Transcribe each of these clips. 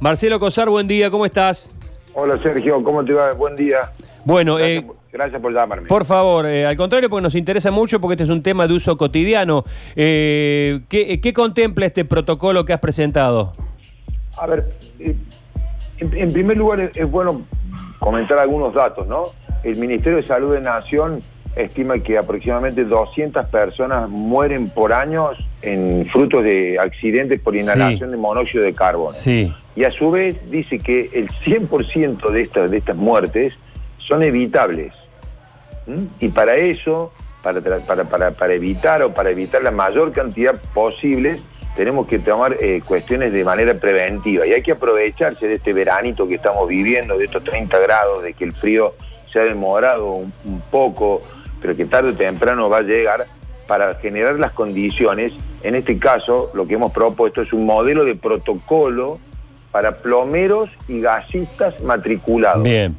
Marcelo Cosar, buen día, ¿cómo estás? Hola Sergio, ¿cómo te va? Buen día. Bueno, Gracias, eh, por- gracias por llamarme. por favor, eh, al contrario, porque nos interesa mucho, porque este es un tema de uso cotidiano. Eh, ¿qué, qué contempla este protocolo que has presentado? A ver, en, en primer lugar es, es bueno comentar algunos datos, ¿no? El Ministerio de Salud de Nación estima que aproximadamente 200 personas mueren por año en frutos de accidentes por inhalación de monóxido de carbono. Sí, Y a su vez dice que el 100% de estas, de estas muertes son evitables. ¿Mm? Y para eso, para, para, para, para evitar o para evitar la mayor cantidad posible, tenemos que tomar eh, cuestiones de manera preventiva. Y hay que aprovecharse de este veranito que estamos viviendo, de estos 30 grados, de que el frío se ha demorado un, un poco, pero que tarde o temprano va a llegar para generar las condiciones. En este caso, lo que hemos propuesto es un modelo de protocolo para plomeros y gasistas matriculados. bien.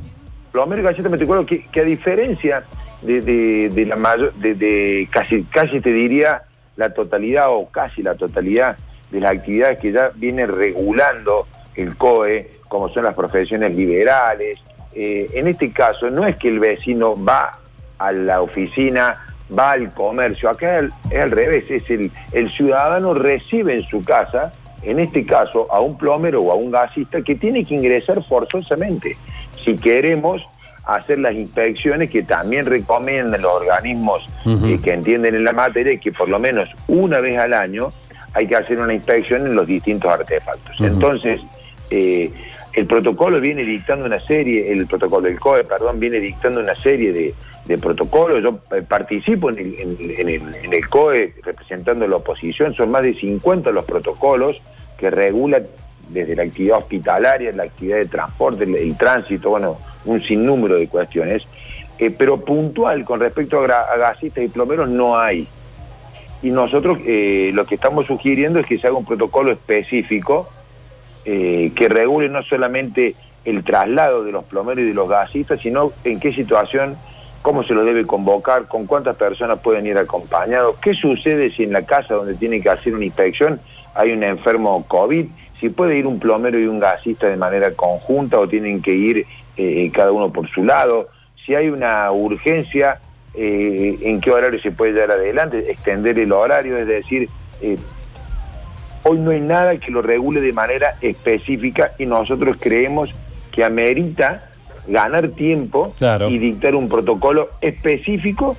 Plomero y gasistas matriculados que, que a diferencia de, de- de la mayor, de, de casi, casi te diría la totalidad o casi la totalidad de las actividades que ya viene regulando el COE, como son las profesiones liberales. Eh, en este caso, no es que el vecino va a la oficina, va al comercio, acá es al, es al revés, es el, el ciudadano recibe en su casa, en este caso, a un plomero o a un gasista que tiene que ingresar forzosamente. Si queremos hacer las inspecciones que también recomiendan los organismos eh, que entienden en la materia, que por lo menos una vez al año hay que hacer una inspección en los distintos artefactos. Entonces, eh, el protocolo viene dictando una serie, el protocolo del COE, perdón, viene dictando una serie de, de protocolos. Yo eh, participo en el, COE representando la oposición, son más de 50 los protocolos que regulan desde la actividad hospitalaria, la actividad de transporte, el, tránsito, bueno, un sinnúmero de cuestiones. Eh, pero puntual con respecto a, gasistas y plomeros no hay. Y nosotros eh, lo que estamos sugiriendo es que se haga un protocolo específico que regule no solamente el traslado de los plomeros y de los gasistas, sino en qué situación, cómo se los debe convocar, con cuántas personas pueden ir acompañados, qué sucede si en la casa donde tiene que hacer una inspección hay un enfermo COVID, si puede ir un plomero y un gasista de manera conjunta o tienen que ir eh, cada uno por su lado, si hay una urgencia, eh, en qué horario se puede llevar adelante, extender el horario, es decir, eh, Hoy no hay nada que lo regule de manera específica y nosotros creemos que amerita ganar tiempo Claro. y dictar un protocolo específico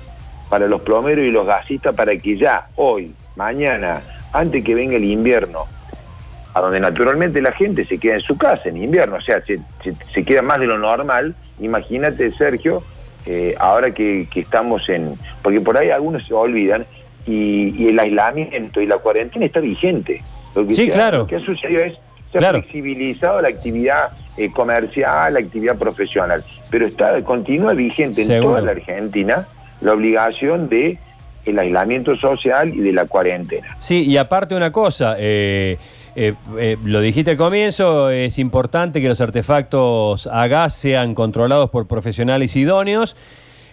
para los plomeros y los gasistas para que ya hoy, mañana, antes que venga el invierno, a donde naturalmente la gente se queda en su casa en invierno, o sea, se, se- se queda más de lo normal, imagínate Sergio, eh, ahora que, que estamos en, porque por ahí algunos se olvidan, y, y el aislamiento y la cuarentena está vigente. Lo que Sí, claro. Lo que ha sucedido es, se ha flexibilizado la actividad eh, comercial, la actividad profesional, pero está continúa vigente en toda la Argentina la obligación de el aislamiento social y de la cuarentena. Sí, y aparte una cosa, eh, eh, eh, lo dijiste al comienzo, es importante que los artefactos a gas sean controlados por profesionales idóneos.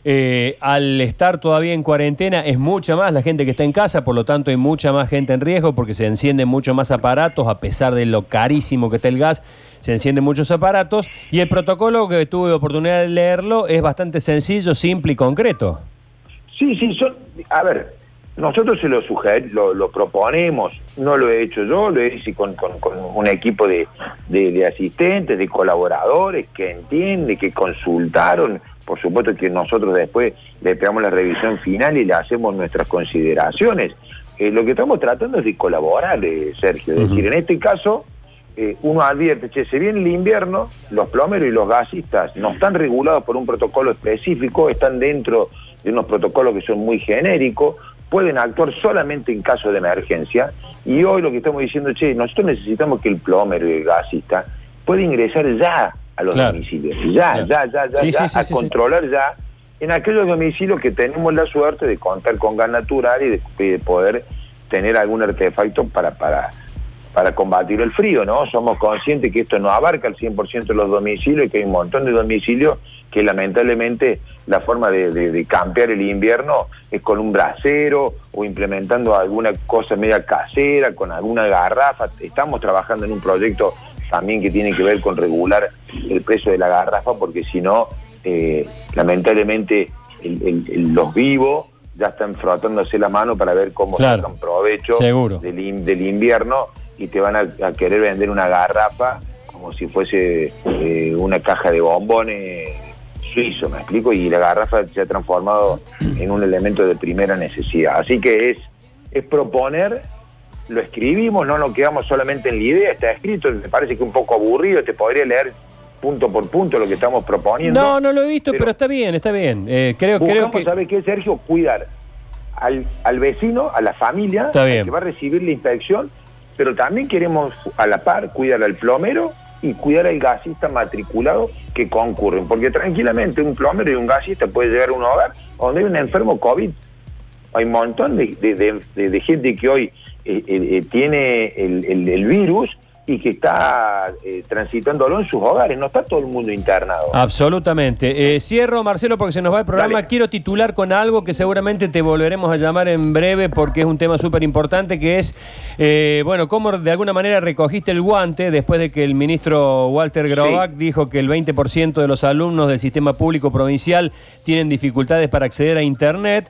Eh, al estar todavía en cuarentena es mucha más la gente que está en casa, por lo tanto hay mucha más gente en riesgo porque se encienden mucho más aparatos, a pesar de lo carísimo que está el gas, se encienden muchos aparatos. Y el protocolo que tuve oportunidad de leerlo es bastante sencillo, simple y concreto. Sí, sí, son, a ver, nosotros se lo suger, lo, proponemos, no lo he hecho yo, lo hice con, con- un equipo de, de- de asistentes, de colaboradores que entienden, que consultaron, por supuesto que nosotros después le pegamos la revisión final y le hacemos nuestras consideraciones. Eh, lo que estamos tratando es de colaborar, eh, Sergio, es decir, en este caso eh, uno advierte, che, se viene el invierno, los plomeros y los gasistas no están regulados por un protocolo específico, están dentro de unos protocolos que son muy genéricos, pueden actuar solamente en caso de emergencia, y hoy lo que estamos diciendo, che, nosotros necesitamos que el plomero y el gasista pueda ingresar ya a los Claro. domicilios, ya, Claro. ya, ya, ya, Sí, ya, sí, a sí. controlar ya en aquellos domicilios que tenemos la suerte de contar con gas natural y de, de poder tener algún artefacto para, para, para combatir el frío, ¿no? Somos conscientes que esto no abarca el 100% de los domicilios y que hay un montón de domicilios que lamentablemente la forma de, de- de campear el invierno es con un brasero o implementando alguna cosa media casera, con alguna garrafa. Estamos trabajando en un proyecto también que tiene que ver con regular el precio de la garrafa, porque si no, eh, lamentablemente los vivos ya están frotándose la mano para ver cómo sacan provecho Del, del, invierno y te van a, querer vender una garrafa como si fuese eh, una caja de bombones suizo, ¿me explico? Y la garrafa se ha transformado en un elemento de primera necesidad. Así que es, es proponer, lo escribimos, no nos quedamos solamente en la idea, está escrito, me parece que un poco aburrido, te podría leer punto por punto lo que estamos proponiendo. No, no lo he visto, pero, está bien, está bien. Eh, creo, creo que... ¿sabe qué, Sergio? Cuidar al, al vecino, a la familia, que va a recibir la inspección, pero también queremos a la par cuidar al plomero y cuidar al gasista matriculado que concurren, porque tranquilamente un plomero y un gasista puede llegar a un hogar donde hay un enfermo COVID. Hay un montón de, gente que hoy eh, eh, eh, tiene el virus y que está eh, transitándolo en sus hogares. No está todo el mundo internado. Absolutamente. Eh, cierro, Marcelo, porque se nos va el programa. Quiero titular con algo que seguramente te volveremos a llamar en breve porque es un tema súper importante, que es, eh, bueno, cómo de alguna manera recogiste el guante después de que el ministro Walter Grobac dijo que el 20% de los alumnos del sistema público provincial tienen dificultades para acceder a Internet.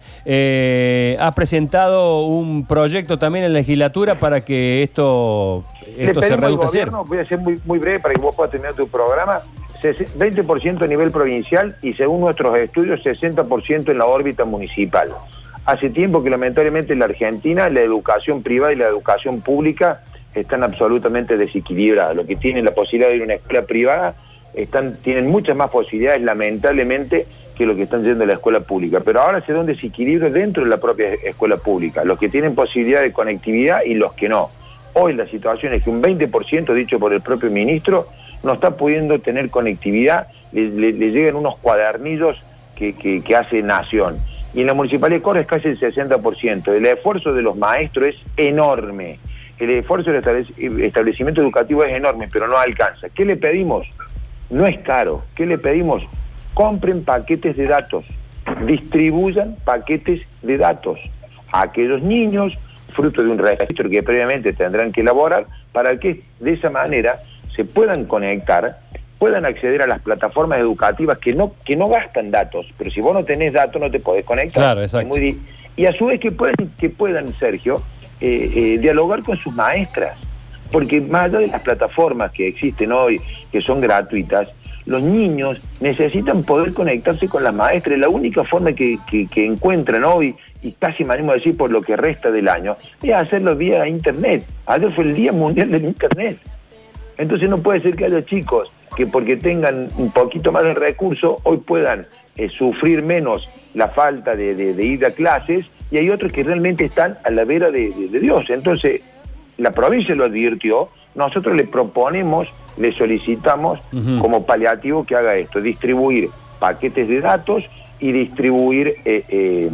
has presentado un proyecto también en la legislatura para que esto, esto se voy a ser muy, muy breve para que vos puedas tener tu programa, 20% a nivel provincial y según nuestros estudios 60% en la órbita municipal. Hace tiempo que lamentablemente en la Argentina la educación privada y la educación pública están absolutamente desequilibradas. Los que tienen la posibilidad de ir a una escuela privada están, tienen muchas más posibilidades lamentablemente que los que están yendo a la escuela pública. Pero ahora se da un desequilibrio dentro de la propia escuela pública. Los que tienen posibilidad de conectividad y los que no. Hoy la situación es que un 20%, dicho por el propio ministro, no está pudiendo tener conectividad, le, llegan unos cuadernillos que, hace Nación. Y en la Municipalidad de es casi el 60%. El esfuerzo de los maestros es enorme. El esfuerzo del establecimiento educativo es enorme, pero no alcanza. ¿Qué le pedimos? No es caro. ¿Qué le pedimos? Compren paquetes de datos, distribuyan paquetes de datos a aquellos niños, fruto de un registro que previamente tendrán que elaborar para que de esa manera se puedan conectar, puedan acceder a las plataformas educativas que no, que no gastan datos, pero si vos no tenés datos no te podés conectar. Claro, exacto. y a su vez que puedan, que puedan Sergio, eh, eh, dialogar con sus maestras, porque más allá de las plataformas que existen hoy, que son gratuitas, los niños necesitan poder conectarse con las maestras. La única forma que, encuentran hoy, y casi me animo a decir por lo que resta del año, es hacerlo vía internet. Ayer fue el Día Mundial del Internet. Entonces no puede ser que haya chicos que porque tengan un poquito más de recursos, hoy puedan eh, sufrir menos la falta de, ir a clases, y hay otros que realmente están a la vera de Dios. Entonces, la provincia lo advirtió, nosotros le proponemos, le solicitamos como paliativo que haga esto, distribuir paquetes de datos y distribuir, eh, eh,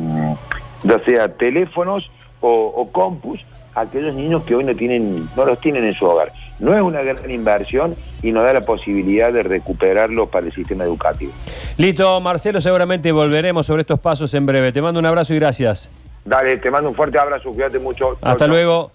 ya sea teléfonos o, compus a aquellos niños que hoy no, tienen, no los tienen en su hogar. No es una gran inversión y nos da la posibilidad de recuperarlo para el sistema educativo. Listo, Marcelo, seguramente volveremos sobre estos pasos en breve. Te mando un abrazo y gracias. Dale, te mando un fuerte abrazo, cuídate mucho. Hasta luego.